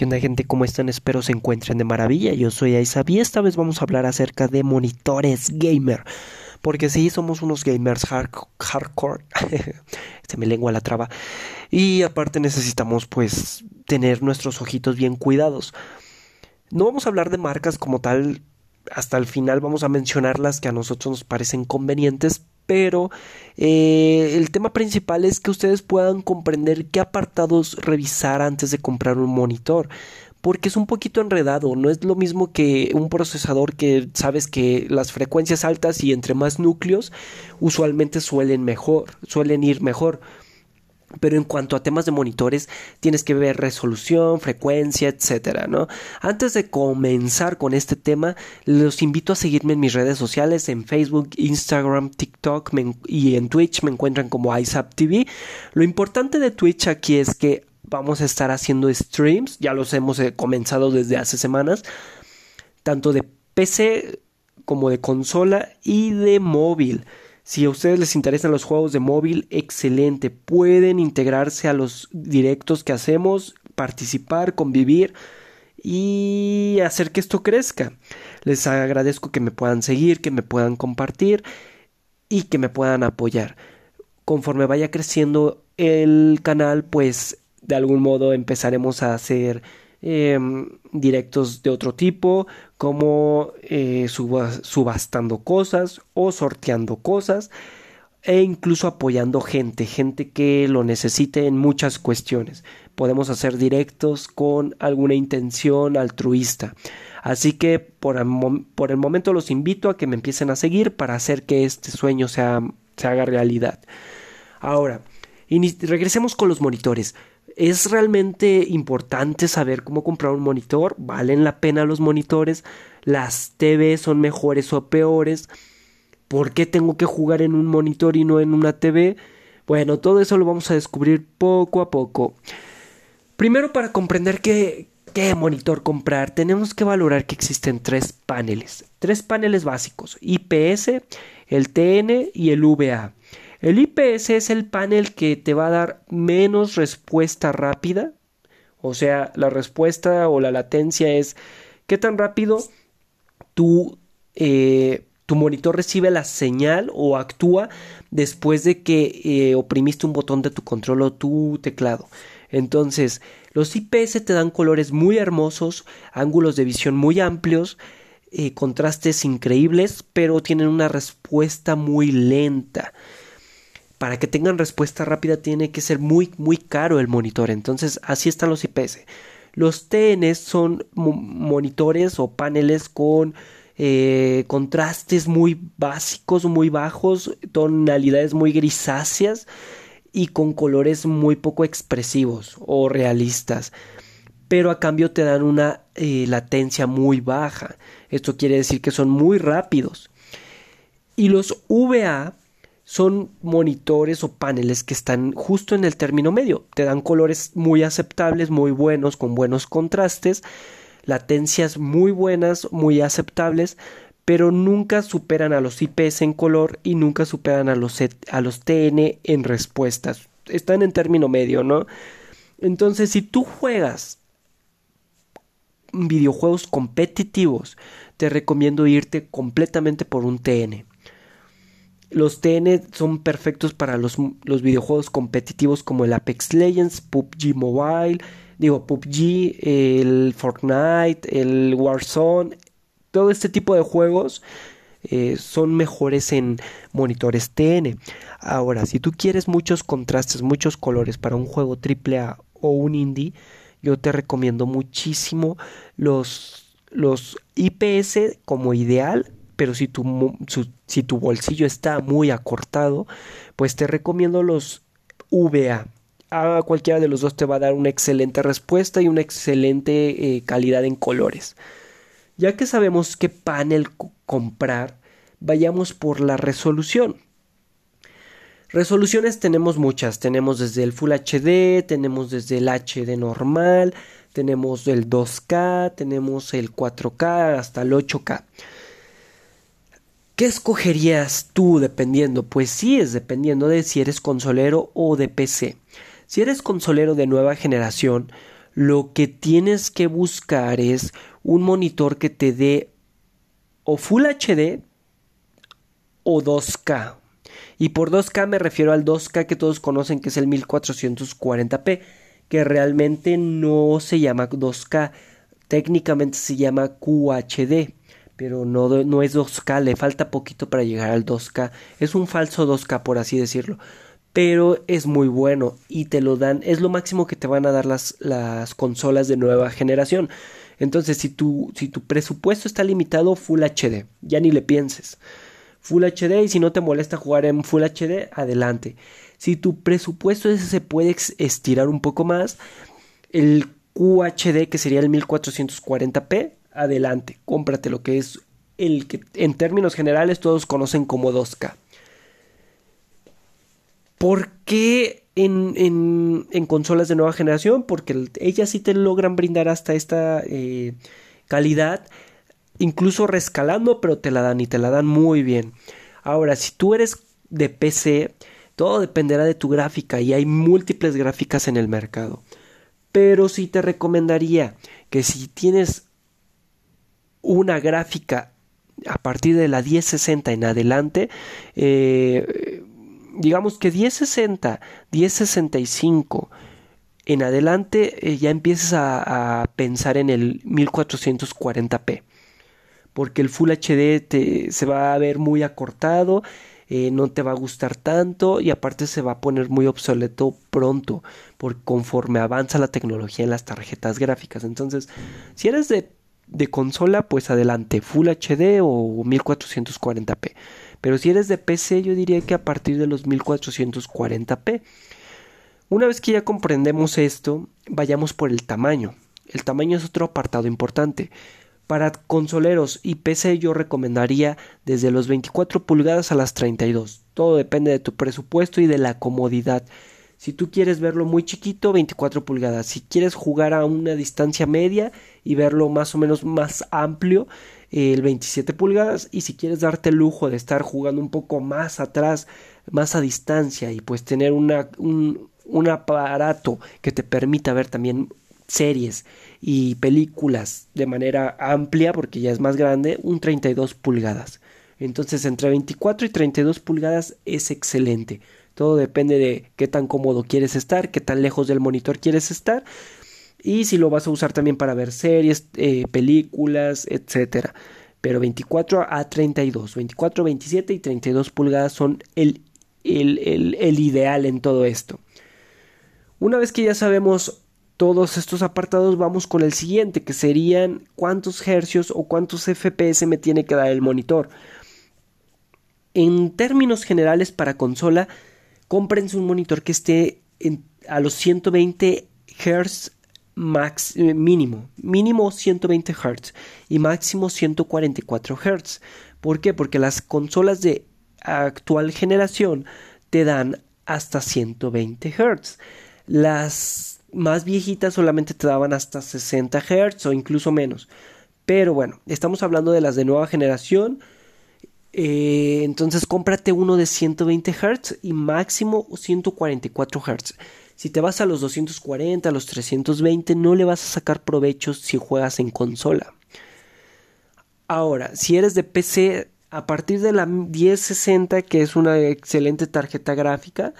¿Qué onda gente? ¿Cómo están? Espero se encuentren de maravilla. Yo soy Aizab y esta vez vamos a hablar acerca de monitores gamer. Porque sí, somos unos gamers hardcore. Se me lengua la traba. Y aparte necesitamos pues tener nuestros ojitos bien cuidados. No vamos a hablar de marcas como tal. Hasta el final vamos a mencionar las que a nosotros nos parecen convenientes, pero eh, el tema principal es que ustedes puedan comprender qué apartados revisar antes de comprar un monitor porque es un poquito enredado, no es lo mismo que un procesador que sabes que las frecuencias altas y entre más núcleos usualmente suelen mejor, suelen ir mejor. Pero en cuanto a temas de monitores, tienes que ver resolución, frecuencia, etcétera, ¿no? Antes de comenzar con este tema, los invito a seguirme en mis redes sociales, en Facebook, Instagram, TikTok y en Twitch me encuentran como ISAP TV. Lo importante de Twitch aquí es que vamos a estar haciendo streams, ya los hemos eh, comenzado desde hace semanas, tanto de PC como de consola y de móvil. Si a ustedes les interesan los juegos de móvil, excelente. Pueden integrarse a los directos que hacemos, participar, convivir y hacer que esto crezca. Les agradezco que me puedan seguir, que me puedan compartir y que me puedan apoyar. Conforme vaya creciendo el canal, pues de algún modo empezaremos a hacer Em, directos de otro tipo, como eh, subastando cosas o sorteando cosas e incluso apoyando gente, gente que lo necesite en muchas cuestiones. Podemos hacer directos con alguna intención altruista. Así que por el, por el momento los invito a que me empiecen a seguir para hacer que este sueño sea, se haga realidad. Ahora, regresemos con los monitores. ¿Es realmente importante saber cómo comprar un monitor? ¿Valen la pena los monitores? ¿Las TV son mejores o peores? ¿Por qué tengo que jugar en un monitor y no en una TV? Bueno, todo eso lo vamos a descubrir poco a poco. Primero, para comprender qué, qué monitor comprar, tenemos que valorar que existen tres paneles. Tres paneles básicos, IPS, el TN y el VA. El IPS es el panel que te va a dar menos respuesta rápida. O sea, la respuesta o la latencia es qué tan rápido tu, eh, tu monitor recibe la señal o actúa después de que eh, oprimiste un botón de tu control o tu teclado. Entonces, los IPS te dan colores muy hermosos, ángulos de visión muy amplios, eh, contrastes increíbles, pero tienen una respuesta muy lenta para que tengan respuesta rápida tiene que ser muy muy caro el monitor. Entonces así están los IPS. Los TN son monitores o paneles con eh, contrastes muy básicos, muy bajos, tonalidades muy grisáceas y con colores muy poco expresivos o realistas. Pero a cambio te dan una eh, latencia muy baja. Esto quiere decir que son muy rápidos. Y los VA son monitores o paneles que están justo en el término medio. Te dan colores muy aceptables, muy buenos, con buenos contrastes, latencias muy buenas, muy aceptables, pero nunca superan a los IPS en color y nunca superan a los, los TN en respuestas. Están en término medio, ¿no? Entonces, si tú juegas videojuegos competitivos, te recomiendo irte completamente por un TN. Los TN son perfectos para los, videojuegos competitivos como el Apex Legends, PUBG Mobile, digo PUBG, el Fortnite, el Warzone, todo este tipo de juegos eh, son mejores en monitores TN. Ahora, si tú quieres muchos contrastes, muchos colores para un juego AAA o un indie, yo te recomiendo muchísimo los, los IPS como ideal pero si tu, si tu bolsillo está muy acortado, pues te recomiendo los VA. A cualquiera de los dos te va a dar una excelente respuesta y una excelente eh, calidad en colores. Ya que sabemos qué panel comprar, vayamos por la resolución. Resoluciones tenemos muchas, tenemos desde el Full HD, tenemos desde el HD normal, tenemos el 2K, tenemos el 4K hasta el 8K. ¿Qué escogerías tú dependiendo? Pues sí, es dependiendo de si eres consolero o de PC. Si eres consolero de nueva generación, lo que tienes que buscar es un monitor que te dé o Full HD o 2K. Y por 2K me refiero al 2K que todos conocen que es el 1440p, que realmente no se llama 2K, técnicamente se llama QHD, pero no, no es 2K, le falta poquito para llegar al 2K, es un falso 2K por así decirlo pero es muy bueno y te lo dan, es lo máximo que te van a dar las, las consolas de nueva generación. Entonces, si tu, si tu presupuesto está limitado, Full HD, ya ni le pienses. Full HD y si no te molesta jugar en Full HD, adelante. Si tu presupuesto ese se puede estirar un poco más, el QHD que sería el 1440p, adelante, cómprate lo que es el que en términos generales todos conocen como 2K. ¿Por qué en, consolas de nueva generación? Porque ellas sí te logran brindar hasta esta eh, calidad, incluso rescalando, pero te la dan y te la dan muy bien. Ahora, si tú eres de PC, todo dependerá de tu gráfica y hay múltiples gráficas en el mercado. Pero sí te recomendaría que si tienes una gráfica a partir de la 1060 en adelante, eh, digamos que 1060, 1065 en adelante eh, ya empieces a, pensar en el 1440p porque el Full HD se va a ver muy acortado, eh, no te va a gustar tanto y aparte se va a poner muy obsoleto pronto, por conforme avanza la tecnología en las tarjetas gráficas. Entonces, si eres de, de consola, pues adelante, Full HD o 1440p. Pero si eres de PC, yo diría que a partir de los 1440p. Una vez que ya comprendemos esto, vayamos por el tamaño. El tamaño es otro apartado importante. Para consoleros y PC yo recomendaría desde los 24 pulgadas a las 32. Todo depende de tu presupuesto y de la comodidad. Si tú quieres verlo muy chiquito, 24 pulgadas. Si quieres jugar a una distancia media y verlo más o menos más amplio, el 27 pulgadas y si quieres darte el lujo de estar jugando un poco más atrás, más a distancia y pues tener una, un, un aparato que te permita ver también series y películas de manera amplia porque ya es más grande, un 32 pulgadas. Entonces entre 24 y 32 pulgadas es excelente. Todo depende de qué tan cómodo quieres estar, qué tan lejos del monitor quieres estar y si lo vas a usar también para ver series, eh, películas, etcétera. Pero 24 a 32, 24, 27 y 32 pulgadas son el, el, el, el ideal en todo esto. Una vez que ya sabemos todos estos apartados, vamos con el siguiente, que serían cuántos hercios o cuántos FPS me tiene que dar el monitor. En términos generales para consola, cómprense un monitor que esté a los 120 Hz max, eh, mínimo, mínimo 120 Hz y máximo 144 Hz. ¿Por qué? Porque las consolas de actual generación te dan hasta 120 Hz. Las más viejitas solamente te daban hasta 60 Hz o incluso menos. Pero bueno, estamos hablando de las de nueva generación. Eh, entonces cómprate uno de 120 Hz y máximo 144 Hz. Si te vas a los 240, a los 320, no le vas a sacar provecho si juegas en consola. Ahora, si eres de PC, a partir de la 1060, que es una excelente tarjeta gráfica,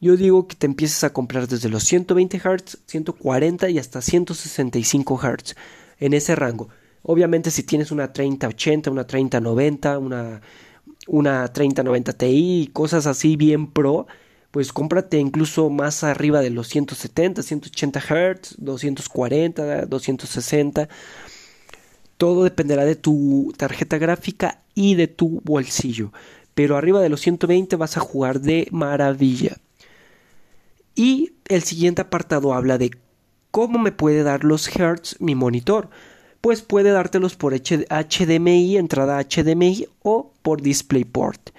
yo digo que te empieces a comprar desde los 120 Hz, 140 y hasta 165 Hz, en ese rango. Obviamente si tienes una 3080, una 3090, una, una 3090 Ti, cosas así bien pro, pues cómprate incluso más arriba de los 170, 180 Hz, 240, 260. Todo dependerá de tu tarjeta gráfica y de tu bolsillo. Pero arriba de los 120 vas a jugar de maravilla. Y el siguiente apartado habla de cómo me puede dar los hertz mi monitor. Pues puede dártelos por HDMI, entrada HDMI o por DisplayPort.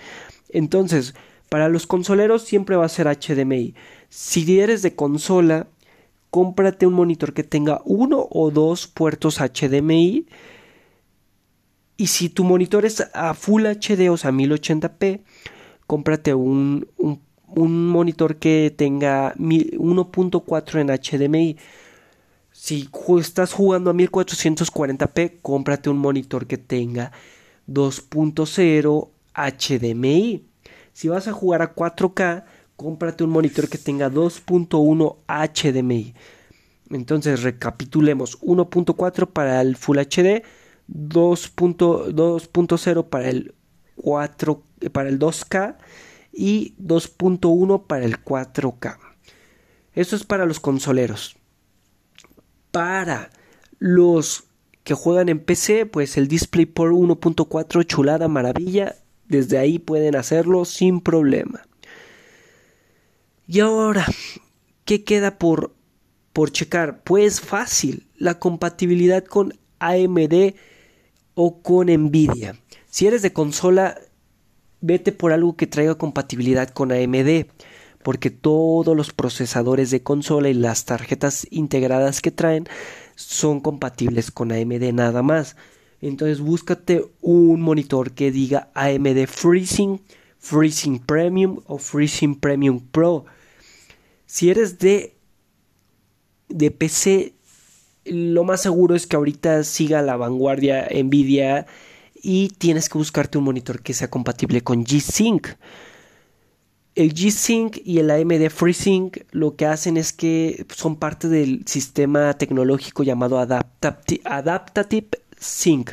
Entonces, para los consoleros siempre va a ser HDMI. Si eres de consola, cómprate un monitor que tenga uno o dos puertos HDMI. Y si tu monitor es a Full HD, o sea 1080p, cómprate un, un, monitor que tenga 1.4 en HDMI. Si estás jugando a 1440p, cómprate un monitor que tenga 2.0 HDMI. Si vas a jugar a 4K, cómprate un monitor que tenga 2.1 HDMI. Entonces recapitulemos 1.4 para el Full HD, 2.0 para el 4 para el 2K y 2.1 para el 4K. Eso es para los consoleros. Para los que juegan en PC, pues el DisplayPort 1.4 chulada maravilla, desde ahí pueden hacerlo sin problema. Y ahora, ¿qué queda por, por checar? Pues fácil, la compatibilidad con AMD o con Nvidia. Si eres de consola, vete por algo que traiga compatibilidad con AMD, porque todos los procesadores de consola y las tarjetas integradas que traen son compatibles con AMD nada más. Entonces búscate un monitor que diga AMD Freezing, Freezing Premium o Freezing Premium Pro. Si eres de de PC, lo más seguro es que ahorita siga la vanguardia Nvidia y tienes que buscarte un monitor que sea compatible con G-Sync. El G-Sync y el AMD FreeSync lo que hacen es que son parte del sistema tecnológico llamado Adaptative Sync,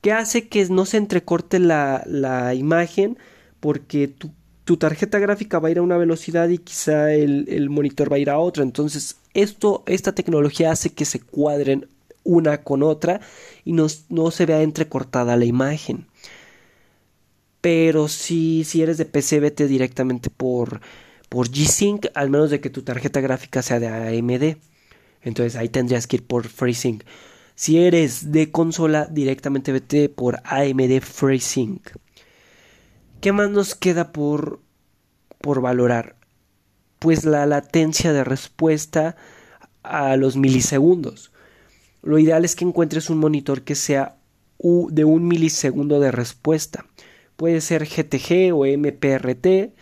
que hace que no se entrecorte la, imagen porque tu, tu, tarjeta gráfica va a ir a una velocidad y quizá el, el monitor va a ir a otra. Entonces, esto, esta tecnología hace que se cuadren una con otra y no, no se vea entrecortada la imagen. Pero si, si eres de PC, vete directamente por, por G-Sync, al menos de que tu tarjeta gráfica sea de AMD. Entonces ahí tendrías que ir por FreeSync. Si eres de consola, directamente vete por AMD FreeSync. ¿Qué más nos queda por, por valorar? Pues la latencia de respuesta a los milisegundos. Lo ideal es que encuentres un monitor que sea de un milisegundo de respuesta. Puede ser GTG o MPRT,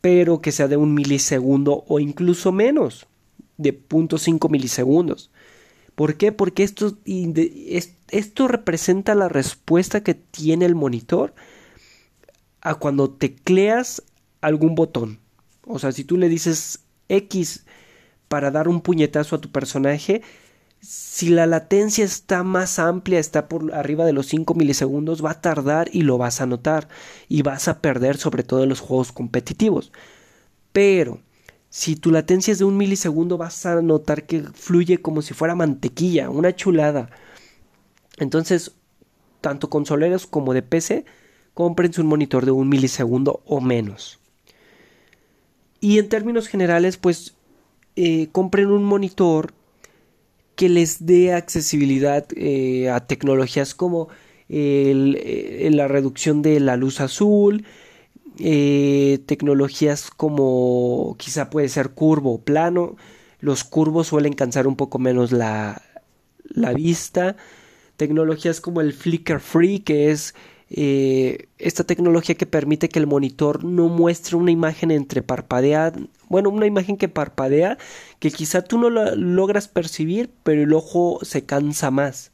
pero que sea de un milisegundo o incluso menos, de 0.5 milisegundos. ¿Por qué? Porque esto, esto representa la respuesta que tiene el monitor a cuando tecleas algún botón. O sea, si tú le dices X para dar un puñetazo a tu personaje, si la latencia está más amplia, está por arriba de los 5 milisegundos, va a tardar y lo vas a notar y vas a perder sobre todo en los juegos competitivos. Pero si tu latencia es de un milisegundo, vas a notar que fluye como si fuera mantequilla, una chulada. Entonces, tanto consoleros como de PC, cómprense un monitor de un milisegundo o menos. Y en términos generales, pues eh, compren un monitor que les dé accesibilidad eh, a tecnologías como eh, la reducción de la luz azul, eh, tecnologías como quizá puede ser curvo o plano. Los curvos suelen cansar un poco menos la, la vista. Tecnologías como el flicker free, que es eh, esta tecnología que permite que el monitor no muestre una imagen entre parpadea, bueno, una imagen que parpadea, que quizá tú no la logras percibir, pero el ojo se cansa más.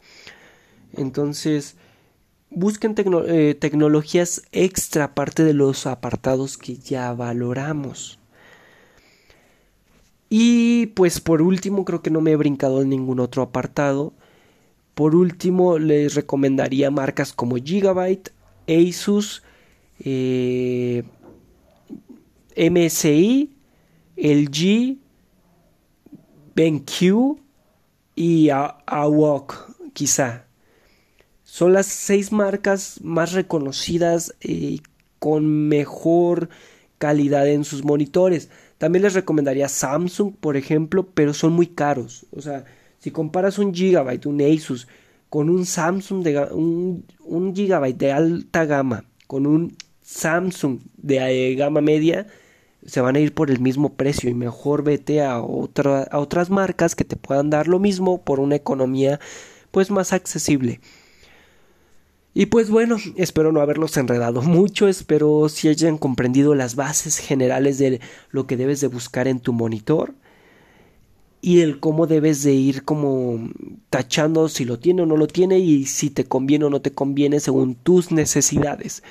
Entonces, busquen eh, tecnologías extra aparte de los apartados que ya valoramos. Y pues por último, creo que no me he brincado en ningún otro apartado. Por último, les recomendaría marcas como Gigabyte, Asus, eh, MSI, LG, BenQ y AWOC, quizá. Son las seis marcas más reconocidas y con mejor calidad en sus monitores. También les recomendaría Samsung, por ejemplo, pero son muy caros. O sea, si comparas un Gigabyte, un Asus, con un Samsung de un, un Gigabyte de alta gama, con un Samsung de eh, gama media, se van a ir por el mismo precio y mejor vete a, a otras marcas que te puedan dar lo mismo por una economía pues más accesible. Y pues bueno, espero no haberlos enredado mucho, espero si hayan comprendido las bases generales de lo que debes de buscar en tu monitor y el cómo debes de ir como tachando si lo tiene o no lo tiene y si te conviene o no te conviene según tus necesidades.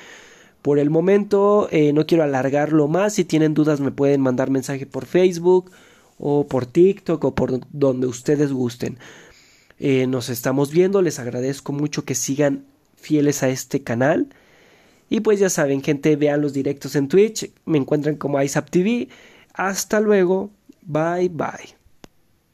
Por el momento eh, no quiero alargarlo más, si tienen dudas me pueden mandar mensaje por Facebook o por TikTok o por donde ustedes gusten. Eh, nos estamos viendo, les agradezco mucho que sigan fieles a este canal. Y pues ya saben, gente, vean los directos en Twitch, me encuentran como ISAP TV. Hasta luego, bye bye.